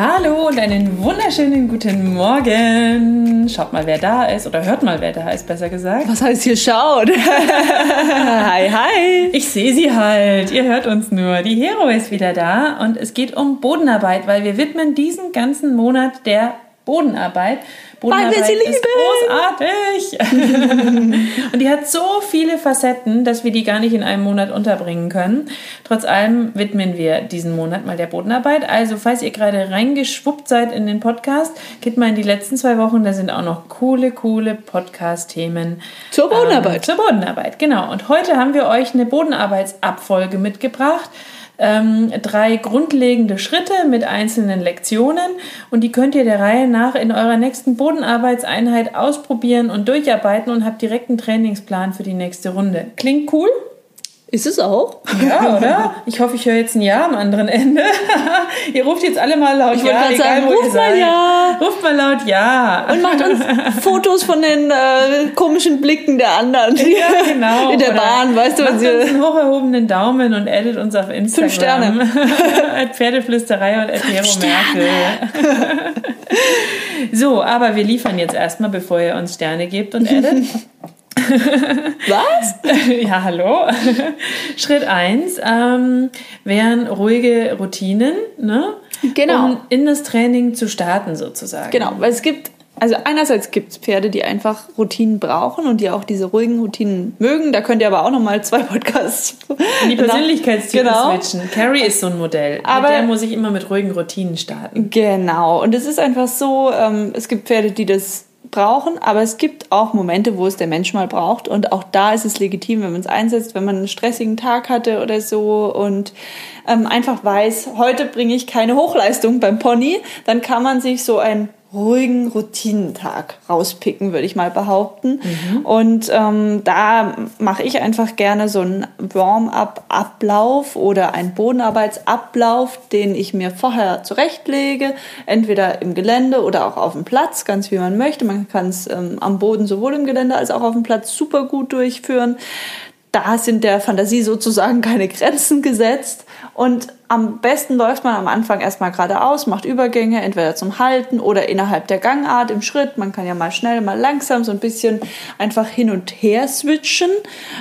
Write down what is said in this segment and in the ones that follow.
Hallo und einen wunderschönen guten Morgen. Schaut mal, wer da ist oder hört mal, wer da ist, besser gesagt. Was heißt hier schaut? hi, hi. Ich sehe sie halt. Ihr hört uns nur. Die Hero ist wieder da und es geht um Bodenarbeit, weil wir widmen diesen ganzen Monat der Bodenarbeit. Bodenarbeit Weil wir sie ist großartig. und die hat so viele Facetten, dass wir die gar nicht in einem Monat unterbringen können. Trotz allem widmen wir diesen Monat mal der Bodenarbeit. Also, falls ihr gerade reingeschwuppt seid in den Podcast, geht mal in die letzten zwei Wochen. Da sind auch noch coole, coole Podcast-Themen. Zur Bodenarbeit. Ähm, zur Bodenarbeit, genau. Und heute haben wir euch eine Bodenarbeitsabfolge mitgebracht ähm, drei grundlegende Schritte mit einzelnen Lektionen und die könnt ihr der Reihe nach in eurer nächsten Bodenarbeitseinheit ausprobieren und durcharbeiten und habt direkt einen Trainingsplan für die nächste Runde. Klingt cool? Ist es auch? Ja, oder? Ich hoffe, ich höre jetzt ein Ja am anderen Ende. ihr ruft jetzt alle mal laut ich Ja, egal sagen, wo ruft ihr seid. Mal ja. Ruft mal laut Ja. Und macht uns Fotos von den äh, komischen Blicken der anderen. Ja, genau. In der oder Bahn, weißt du, was ihr... einen hocherhobenen Daumen und edit uns auf Instagram. Fünf Sterne. Pferdeflüsterei und Epero Merkel. so, aber wir liefern jetzt erstmal, bevor ihr uns Sterne gebt und edit. Was? ja, hallo. Schritt 1 ähm, wären ruhige Routinen, ne? Genau. Um in das Training zu starten, sozusagen. Genau, weil es gibt also einerseits gibt es Pferde, die einfach Routinen brauchen und die auch diese ruhigen Routinen mögen. Da könnt ihr aber auch noch mal zwei Podcasts in die Persönlichkeitstypen genau. switchen. Carrie ist so ein Modell. Aber mit der muss ich immer mit ruhigen Routinen starten. Genau. Und es ist einfach so, ähm, es gibt Pferde, die das brauchen, aber es gibt auch Momente, wo es der Mensch mal braucht und auch da ist es legitim, wenn man es einsetzt, wenn man einen stressigen Tag hatte oder so und ähm, einfach weiß, heute bringe ich keine Hochleistung beim Pony, dann kann man sich so ein ruhigen Routinentag rauspicken, würde ich mal behaupten. Mhm. Und ähm, da mache ich einfach gerne so einen Warm-up-Ablauf oder einen Bodenarbeitsablauf, den ich mir vorher zurechtlege, entweder im Gelände oder auch auf dem Platz, ganz wie man möchte. Man kann es ähm, am Boden sowohl im Gelände als auch auf dem Platz super gut durchführen da sind der Fantasie sozusagen keine Grenzen gesetzt. Und am besten läuft man am Anfang erstmal geradeaus, macht Übergänge, entweder zum Halten oder innerhalb der Gangart im Schritt. Man kann ja mal schnell, mal langsam so ein bisschen einfach hin und her switchen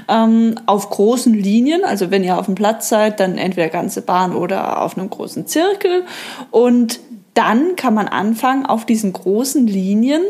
ähm, auf großen Linien. Also wenn ihr auf dem Platz seid, dann entweder ganze Bahn oder auf einem großen Zirkel. Und dann kann man anfangen, auf diesen großen Linien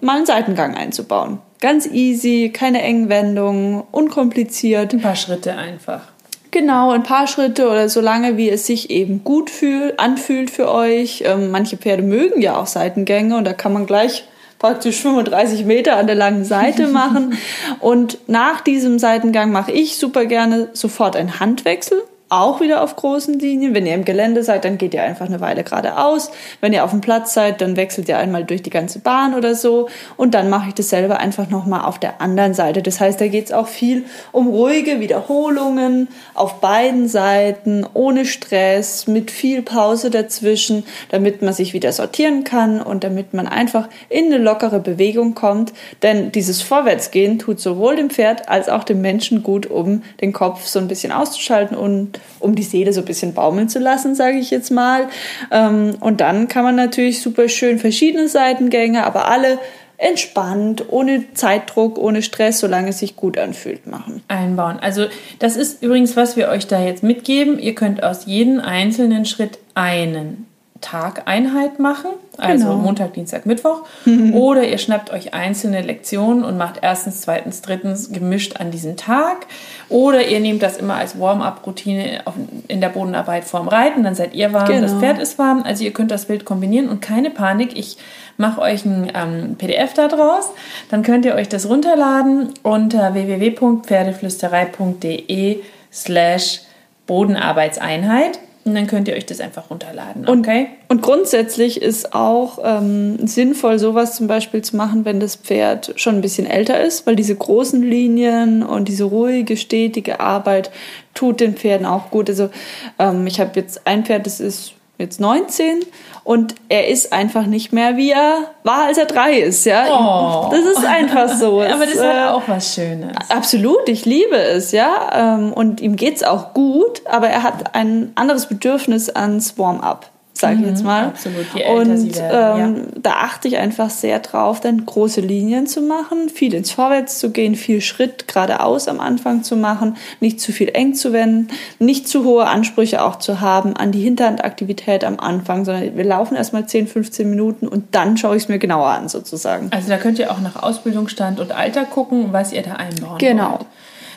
mal einen Seitengang einzubauen. Ganz easy, keine engen Wendungen, unkompliziert. Ein paar Schritte einfach. Genau, ein paar Schritte oder so lange, wie es sich eben gut fühl, anfühlt für euch. Ähm, manche Pferde mögen ja auch Seitengänge und da kann man gleich praktisch 35 Meter an der langen Seite machen. und nach diesem Seitengang mache ich super gerne sofort einen Handwechsel auch wieder auf großen Linien. Wenn ihr im Gelände seid, dann geht ihr einfach eine Weile geradeaus. Wenn ihr auf dem Platz seid, dann wechselt ihr einmal durch die ganze Bahn oder so. Und dann mache ich das selber einfach nochmal auf der anderen Seite. Das heißt, da geht es auch viel um ruhige Wiederholungen auf beiden Seiten, ohne Stress, mit viel Pause dazwischen, damit man sich wieder sortieren kann und damit man einfach in eine lockere Bewegung kommt. Denn dieses Vorwärtsgehen tut sowohl dem Pferd als auch dem Menschen gut, um den Kopf so ein bisschen auszuschalten und um die Seele so ein bisschen baumeln zu lassen, sage ich jetzt mal. Ähm, und dann kann man natürlich super schön verschiedene Seitengänge, aber alle entspannt, ohne Zeitdruck, ohne Stress, solange es sich gut anfühlt, machen. Einbauen. Also das ist übrigens, was wir euch da jetzt mitgeben. Ihr könnt aus jedem einzelnen Schritt einen Tageinheit machen, also Genau. Montag, Dienstag, Mittwoch. Oder ihr schnappt euch einzelne Lektionen und macht erstens, zweitens, drittens gemischt an diesem Tag. Oder ihr nehmt das immer als Warm-up-Routine in der Bodenarbeit vorm Reiten, dann seid ihr warm, Genau. das Pferd ist warm. Also ihr könnt das wild kombinieren und keine Panik, ich mache euch ein ähm, PDF da draus. Dann könnt ihr euch das runterladen unter www.pferdeflüsterei.de slash Bodenarbeitseinheit und dann könnt ihr euch das einfach runterladen. Und, Okay? und grundsätzlich ist auch ähm, sinnvoll, sowas zum Beispiel zu machen, wenn das Pferd schon ein bisschen älter ist, weil diese großen Linien und diese ruhige, stetige Arbeit tut den Pferden auch gut. Also ähm, ich habe jetzt ein Pferd, das ist jetzt 19 und er ist einfach nicht mehr, wie er war, als er drei ist. Ja, Oh. das ist einfach so. Aber Es, das äh, hat auch was Schönes. Absolut, ich liebe es, ja. ähm, Und ihm geht's auch gut, aber er hat ein anderes Bedürfnis ans Warm-up, sage ich jetzt mal. Mhm, absolut, je älter Und sie werden, ähm, da achte ich einfach sehr drauf, dann große Linien zu machen, viel ins Vorwärts zu gehen, viel Schritt geradeaus am Anfang zu machen, nicht zu viel eng zu wenden, nicht zu hohe Ansprüche auch zu haben an die Hinterhandaktivität am Anfang, sondern wir laufen erstmal 10, 15 Minuten und dann schaue ich es mir genauer an sozusagen. Also da könnt ihr auch nach Ausbildungsstand und Alter gucken, was ihr da einbauen Genau. wollt.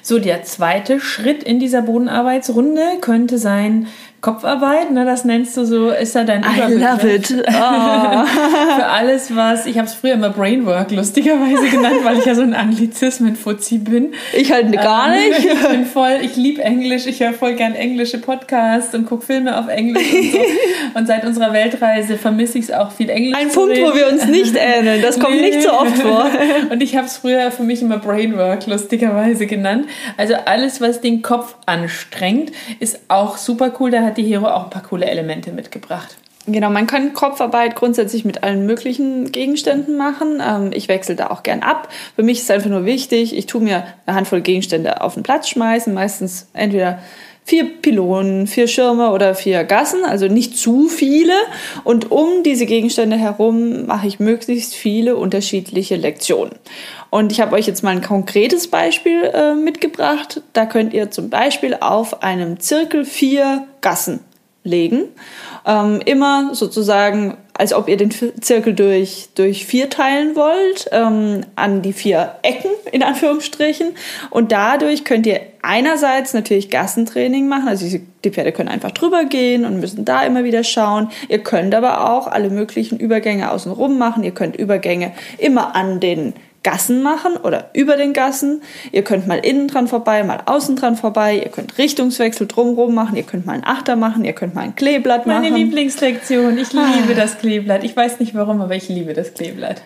So, der zweite Schritt in dieser Bodenarbeitsrunde könnte sein Kopfarbeit. Ne, das nennst du so, ist da dein I Überbegriff love it. Oh. für alles, was, ich habe es früher immer Brainwork lustigerweise genannt, weil ich ja so ein Anglizismen-Fuzzi bin. Ich halt gar Ähm, nicht. Ich bin voll, ich liebe Englisch, ich höre voll gern englische Podcasts und gucke Filme auf Englisch und so. Und seit unserer Weltreise vermisse ich es auch viel Englisch Ein Punkt, reden. wo wir uns nicht ähneln. Das kommt Nee. nicht so oft vor. Und ich habe es früher für mich immer Brainwork lustigerweise genannt. Also alles, was den Kopf anstrengt, ist auch super cool. Da hat die Hero auch ein paar coole Elemente mitgebracht. Genau, man kann Kopfarbeit grundsätzlich mit allen möglichen Gegenständen machen. Ähm, ich wechsle da auch gern ab. Für mich ist einfach nur wichtig, ich tue mir eine Handvoll Gegenstände auf den Platz schmeißen, meistens entweder vier Pylonen, vier Schirme oder vier Gassen, also nicht zu viele. Und um diese Gegenstände herum mache ich möglichst viele unterschiedliche Lektionen. Und ich habe euch jetzt mal ein konkretes Beispiel äh, mitgebracht. Da könnt ihr zum Beispiel auf einem Zirkel vier Gassen legen. Ähm, immer sozusagen, als ob ihr den Zirkel durch, durch vier teilen wollt, ähm, an die vier Ecken in Anführungsstrichen. Und dadurch könnt ihr einerseits natürlich Gassentraining machen, also die Pferde können einfach drüber gehen und müssen da immer wieder schauen. Ihr könnt aber auch alle möglichen Übergänge außenrum machen. Ihr könnt Übergänge immer an den Gassen machen oder über den Gassen. Ihr könnt mal innen dran vorbei, mal außen dran vorbei. Ihr könnt Richtungswechsel drumherum machen. Ihr könnt mal einen Achter machen. Ihr könnt mal ein Kleeblatt Meine machen. Lieblingslektion. Ich liebe das Kleeblatt. Ich weiß nicht warum, aber ich liebe das Kleeblatt.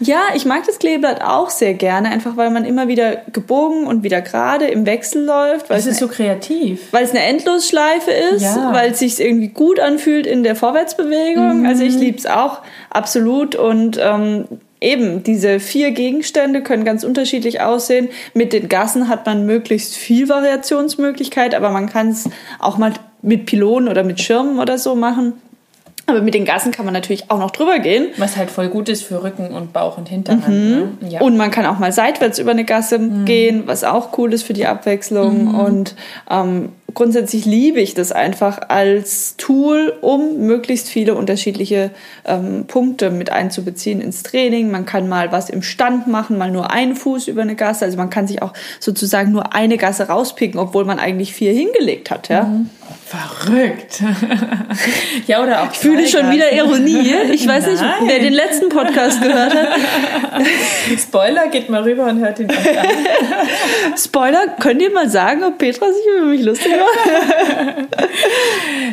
Ja, ich mag das Kleeblatt auch sehr gerne, einfach weil man immer wieder gebogen und wieder gerade im Wechsel läuft, weil Es ist so kreativ. weil es eine Endlosschleife ist, Ja. weil es sich irgendwie gut anfühlt in der Vorwärtsbewegung. Also ich liebe es auch absolut und ähm, eben diese vier Gegenstände können ganz unterschiedlich aussehen. Mit den Gassen hat man möglichst viel Variationsmöglichkeit, aber man kann es auch mal mit Pylonen oder mit Schirmen oder so machen. Aber mit den Gassen kann man natürlich auch noch drüber gehen. Was halt voll gut ist für Rücken und Bauch und Hinterhand. Ne? Ja. Und man kann auch mal seitwärts über eine Gasse gehen, was auch cool ist für die Abwechslung. Und ähm, grundsätzlich liebe ich das einfach als Tool, um möglichst viele unterschiedliche ähm, Punkte mit einzubeziehen ins Training. Man kann mal was im Stand machen, mal nur einen Fuß über eine Gasse. Also man kann sich auch sozusagen nur eine Gasse rauspicken, obwohl man eigentlich vier hingelegt hat. Ja? Verrückt. ja, oder auch Ich fühle schon wieder Ironie. Ich weiß nicht, Nein. wer den letzten Podcast gehört hat. Spoiler, geht mal rüber und hört ihn an. Spoiler, könnt ihr mal sagen, ob Petra sich über mich lustig macht?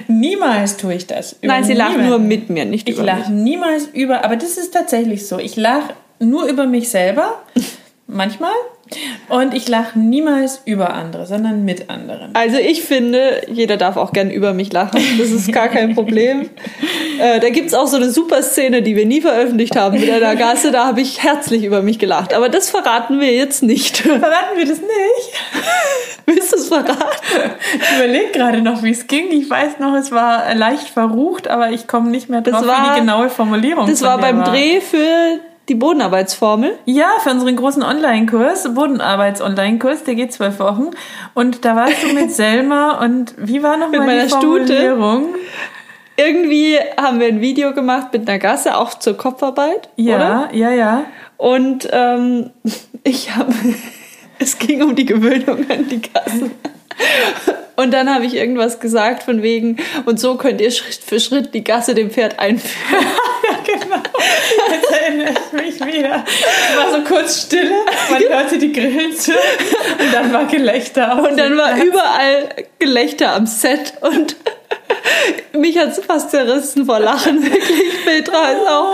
Niemals tue ich das. Nein, sie niemanden. nur mit mir, nicht Ich über lache mich. niemals über, aber das ist tatsächlich so. Ich lache nur über mich selber, manchmal. Und ich lache niemals über andere, sondern mit anderen. Also ich finde, jeder darf auch gern über mich lachen. Das ist gar kein Problem. äh, da gibt's auch so eine super Szene, die wir nie veröffentlicht haben mit einer Gasse. Da habe ich herzlich über mich gelacht. Aber das verraten wir jetzt nicht. Verraten wir das nicht? Willst du es verraten? Ich überlege gerade noch, wie es ging. Ich weiß noch, es war leicht verrucht, aber ich komme nicht mehr drauf, Das wie war- die genaue Formulierung Das war beim Dreh für die Bodenarbeitsformel. Ja, für unseren großen Online-Kurs, Bodenarbeits-Online-Kurs, der geht zwölf Wochen. Und da warst du mit Selma und wie war nochmal Mit meiner die Stute. Formulierung? irgendwie haben wir ein Video gemacht mit einer Gasse, auch zur Kopfarbeit. Ja, Oder? ja, ja. Und ähm, ich habe, es ging um die Gewöhnung an die Gasse. Und dann habe ich irgendwas gesagt von wegen, und so könnt ihr Schritt für Schritt die Gasse dem Pferd einführen. Jetzt erinnere ich mich wieder. Es war so kurz Stille, man hörte die Grillen zu und dann war Gelächter. auf Und dann war überall Gelächter am Set und mich hat es fast zerrissen vor Lachen, wirklich. Petra ist auch.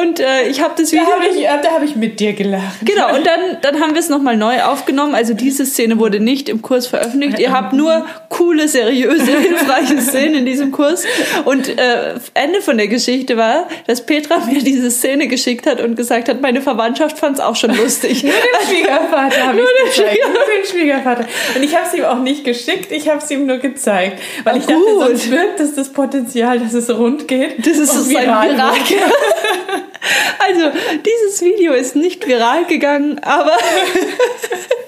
Und äh, ich habe das Da Video. habe ich, äh, da hab ich mit dir gelacht. Genau, und dann, dann haben wir es nochmal neu aufgenommen. Also diese Szene wurde nicht im Kurs veröffentlicht. Ihr habt nur coole, seriöse, hilfreiche Szenen in diesem Kurs. Und äh, Ende von der Geschichte war, dass Petra mir diese Szene geschickt hat und gesagt hat, meine Verwandtschaft fand es auch schon lustig. Nur den Schwiegervater habe ich Nur den gezeigt. Nur den Schwiegervater. Und ich habe es ihm auch nicht geschickt, ich habe es ihm nur gezeigt. Weil ich dachte, gut. sonst wirkt es das Potenzial, dass es rund geht. Das ist so ein viral Viral. Also, dieses Video ist nicht viral gegangen, aber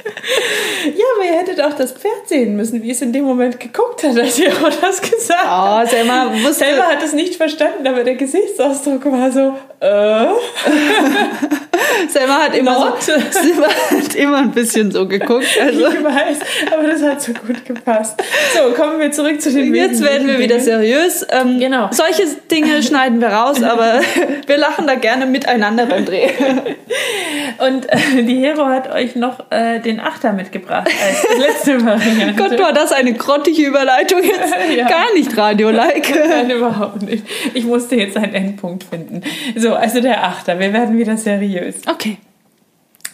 Ja, aber ihr hättet auch das Pferd sehen müssen, wie es in dem Moment geguckt hat, als ihr auch das gesagt habt. oh, Selma wusste, Selber hat es nicht verstanden, aber der Gesichtsausdruck war so, äh, Selma hat immer, Not. so, Selma hat immer ein bisschen so geguckt. Also. ich weiß, aber das hat so gut gepasst. So, kommen wir zurück zu den Jetzt werden wir wieder seriös. Ähm, Genau. Solche Dinge schneiden wir raus, aber wir lachen da gerne miteinander beim Dreh. Und äh, die Hero hat euch noch äh, den Achter mitgebracht als letzte Variante. Gott, war das eine grottige Überleitung jetzt. Ja. Gar nicht Radio-like. Nein, überhaupt nicht. Ich musste jetzt einen Endpunkt finden. So, also der Achter. Wir werden wieder seriös. Okay.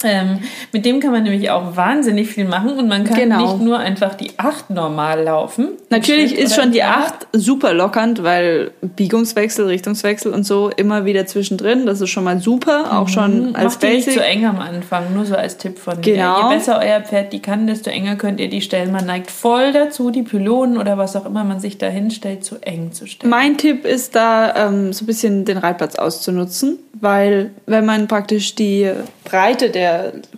Ähm, mit dem kann man nämlich auch wahnsinnig viel machen und man kann Genau. nicht nur einfach die Acht normal laufen. Natürlich ist schon die Jahr. 8 super lockernd, weil Biegungswechsel, Richtungswechsel und so immer wieder zwischendrin. Das ist schon mal super, auch schon als Mhm. Macht die nicht Basic. zu eng am Anfang, nur so als Tipp von Genau. mir. Je besser euer Pferd die kann, desto enger könnt ihr die stellen. Man neigt voll dazu, die Pylonen oder was auch immer man sich da hinstellt, zu eng zu stellen. Mein Tipp ist da, ähm, so ein bisschen den Reitplatz auszunutzen, weil wenn man praktisch die Breite der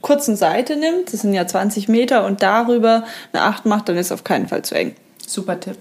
kurzen Seite nimmt, das sind ja 20 Meter, und darüber eine 8 macht, dann ist auf keinen Fall zu eng. Super Tipp.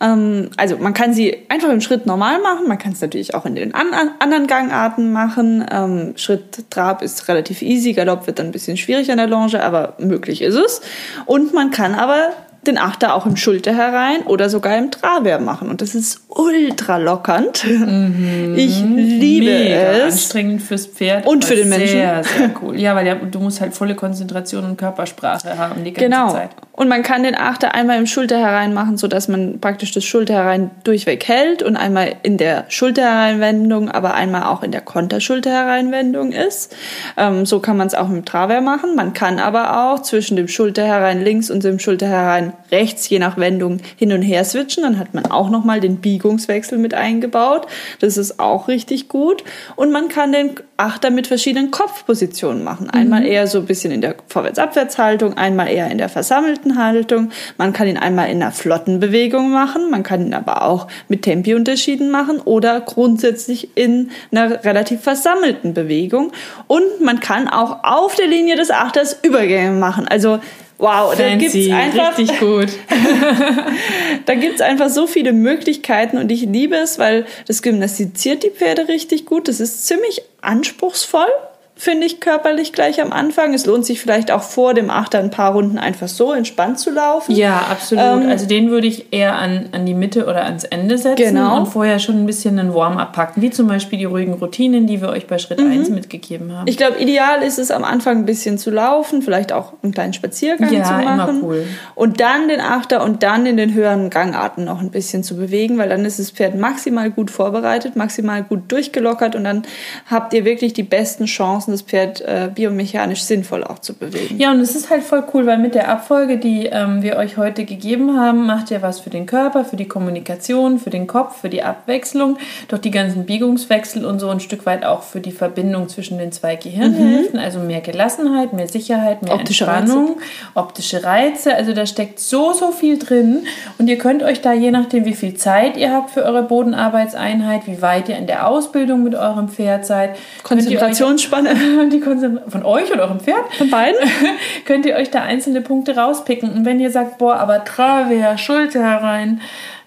Ähm, also man kann sie einfach im Schritt normal machen, man kann es natürlich auch in den an anderen Gangarten machen. Ähm, Schritt Trab ist relativ easy, Galopp wird dann ein bisschen schwierig an der Longe, aber möglich ist es. Und man kann aber den Achter auch im Schulter herein oder sogar im Travers machen. Und das ist ultra lockernd. Ich liebe Mhm. Mega es. anstrengend fürs Pferd. Und für den Menschen. Sehr, sehr cool. Ja, weil du musst halt volle Konzentration und Körpersprache haben die ganze Genau. Zeit. Und man kann den Achter einmal im Schulter herein machen, sodass man praktisch das Schulter herein durchweg hält und einmal in der Schulterhereinwendung, aber einmal auch in der Konterschulterhereinwendung ist. Ähm, so kann man es auch im Travers machen. Man kann aber auch zwischen dem Schulterherein links und dem Schulterherein rechts, je nach Wendung, hin und her switchen. Dann hat man auch nochmal den Biegungswechsel mit eingebaut. Das ist auch richtig gut. Und man kann den Achter mit verschiedenen Kopfpositionen machen. Einmal eher so ein bisschen in der Vorwärts-Abwärts-Haltung, einmal eher in der versammelten Haltung. Man kann ihn einmal in einer flotten Bewegung machen, man kann ihn aber auch mit Tempi-Unterschieden machen oder grundsätzlich in einer relativ versammelten Bewegung. Und man kann auch auf der Linie des Achters Übergänge machen. Also Wow, da gibt's einfach richtig gut. da gibt's einfach so viele Möglichkeiten und ich liebe es, weil das gymnastiziert die Pferde richtig gut. Das ist ziemlich anspruchsvoll, finde ich körperlich gleich am Anfang. Es lohnt sich vielleicht auch vor dem Achter ein paar Runden einfach so entspannt zu laufen. Ja, absolut. Ähm, also den würde ich eher an, an die Mitte oder ans Ende setzen Genau. und vorher schon ein bisschen einen Warm-up packen, wie zum Beispiel die ruhigen Routinen, die wir euch bei Schritt 1 mitgegeben haben. Mhm. Ich glaube, ideal ist es am Anfang ein bisschen zu laufen, vielleicht auch einen kleinen Spaziergang Ja, zu immer machen. cool. Und dann den Achter und dann in den höheren Gangarten noch ein bisschen zu bewegen, weil dann ist das Pferd maximal gut vorbereitet, maximal gut durchgelockert und dann habt ihr wirklich die besten Chancen, das Pferd äh, biomechanisch sinnvoll auch zu bewegen. Ja, und es ist halt voll cool, weil mit der Abfolge, die ähm, wir euch heute gegeben haben, macht ihr was für den Körper, für die Kommunikation, für den Kopf, für die Abwechslung, doch die ganzen Biegungswechsel und so ein Stück weit auch für die Verbindung zwischen den zwei Gehirnhälften, also mehr Gelassenheit, mehr Sicherheit, mehr Mhm. Optische Entspannung, optische Reize, also da steckt so, so viel drin und ihr könnt euch da, je nachdem wie viel Zeit ihr habt für eure Bodenarbeitseinheit, wie weit ihr in der Ausbildung mit eurem Pferd seid, Konzentrationsspanne. die Konzentration von euch oder eurem Pferd, Von beiden? könnt ihr euch da einzelne Punkte rauspicken. Und wenn ihr sagt, boah, aber Travia, Schulter herein,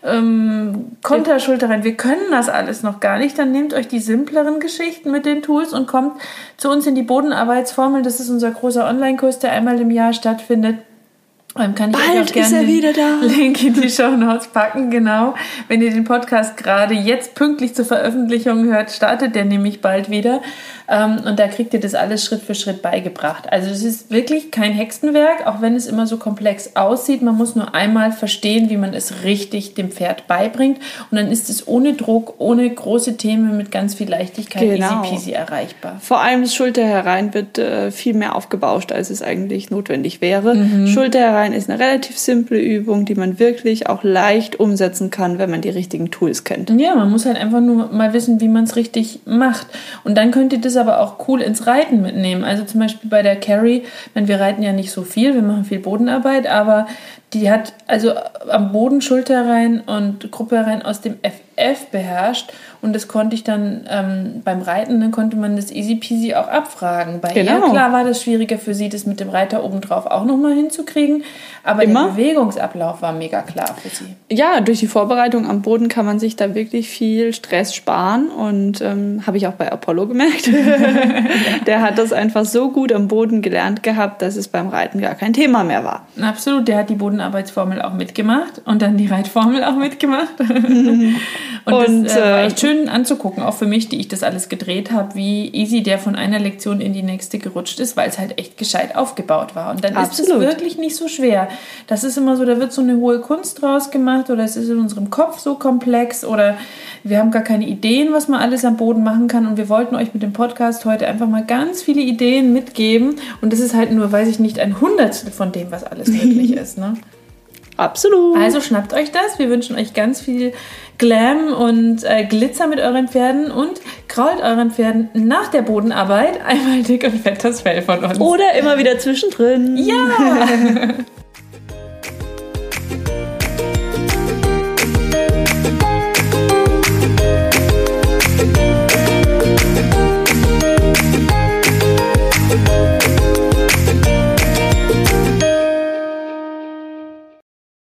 ähm, Konterschulter rein, wir können das alles noch gar nicht, dann nehmt euch die simpleren Geschichten mit den Tools und kommt zu uns in die Bodenarbeitsformel. Das ist unser großer Online-Kurs, der einmal im Jahr stattfindet. Ähm, kann ich euch Bald auch gerne ist er wieder da. Link in die Show Notes packen, genau. Wenn ihr den Podcast gerade jetzt pünktlich zur Veröffentlichung hört, startet der nämlich bald wieder. Ähm, und da kriegt ihr das alles Schritt für Schritt beigebracht. Also es ist wirklich kein Hexenwerk, auch wenn es immer so komplex aussieht. Man muss nur einmal verstehen, wie man es richtig dem Pferd beibringt. Und dann ist es ohne Druck, ohne große Themen, mit ganz viel Leichtigkeit Genau. easy peasy erreichbar. Vor allem das Schulter herein wird äh, viel mehr aufgebauscht, als es eigentlich notwendig wäre. Mhm. Schulter herein ist eine relativ simple Übung, die man wirklich auch leicht umsetzen kann, wenn man die richtigen Tools kennt. Ja, man muss halt einfach nur mal wissen, wie man es richtig macht. Und dann könnt ihr das aber auch cool ins Reiten mitnehmen. Also zum Beispiel bei der Carrie, wenn wir reiten ja nicht so viel, wir machen viel Bodenarbeit, aber die hat also am Boden Schulter rein und Gruppe rein aus dem FF beherrscht. Und das konnte ich dann ähm, beim Reiten, dann konnte man das easy peasy auch abfragen. Bei ihr, Genau. klar, war das schwieriger für sie, das mit dem Reiter obendrauf auch nochmal hinzukriegen. Aber Immer. der Bewegungsablauf war mega klar für sie. Ja, durch die Vorbereitung am Boden kann man sich da wirklich viel Stress sparen und ähm, habe ich auch bei Apollo gemerkt. Der hat das einfach so gut am Boden gelernt gehabt, dass es beim Reiten gar kein Thema mehr war. Absolut, der hat die Bodenarbeitsformel auch mitgemacht und dann die Reitformel auch mitgemacht. und, Und, das äh, war äh, echt schön anzugucken, auch für mich, die ich das alles gedreht habe, wie easy der von einer Lektion in die nächste gerutscht ist, weil es halt echt gescheit aufgebaut war. Und dann ist Absolut. es wirklich nicht so schwer. Das ist immer so, da wird so eine hohe Kunst draus gemacht oder es ist in unserem Kopf so komplex oder wir haben gar keine Ideen, was man alles am Boden machen kann. Und wir wollten euch mit dem Podcast heute einfach mal ganz viele Ideen mitgeben. Und das ist halt nur, weiß ich nicht, ein Hundertstel von dem, was alles möglich ist. Ne? Absolut. Also schnappt euch das. Wir wünschen euch ganz viel Glam und äh, Glitzer mit euren Pferden und krault euren Pferden nach der Bodenarbeit einmal dick und fett das Fell von uns. Oder immer wieder zwischendrin. Ja!